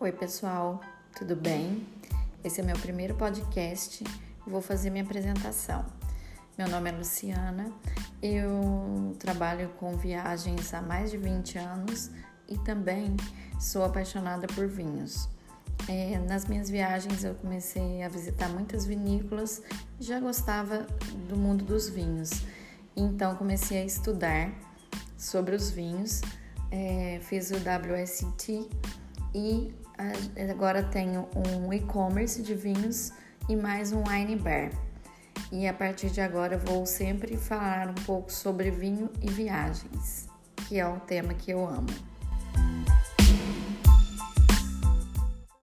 Oi, pessoal, tudo bem? Esse é meu primeiro podcast. Vou fazer minha apresentação. Meu nome é Luciana, eu trabalho com viagens há mais de 20 anos e também sou apaixonada por vinhos. É, nas minhas viagens eu comecei a visitar muitas vinícolas já gostava do mundo dos vinhos. Então comecei a estudar sobre os vinhos, é, fiz o WST e agora tenho um e-commerce de vinhos e mais um wine bar. E a partir de agora vou sempre falar um pouco sobre vinho e viagens, que é um tema que eu amo.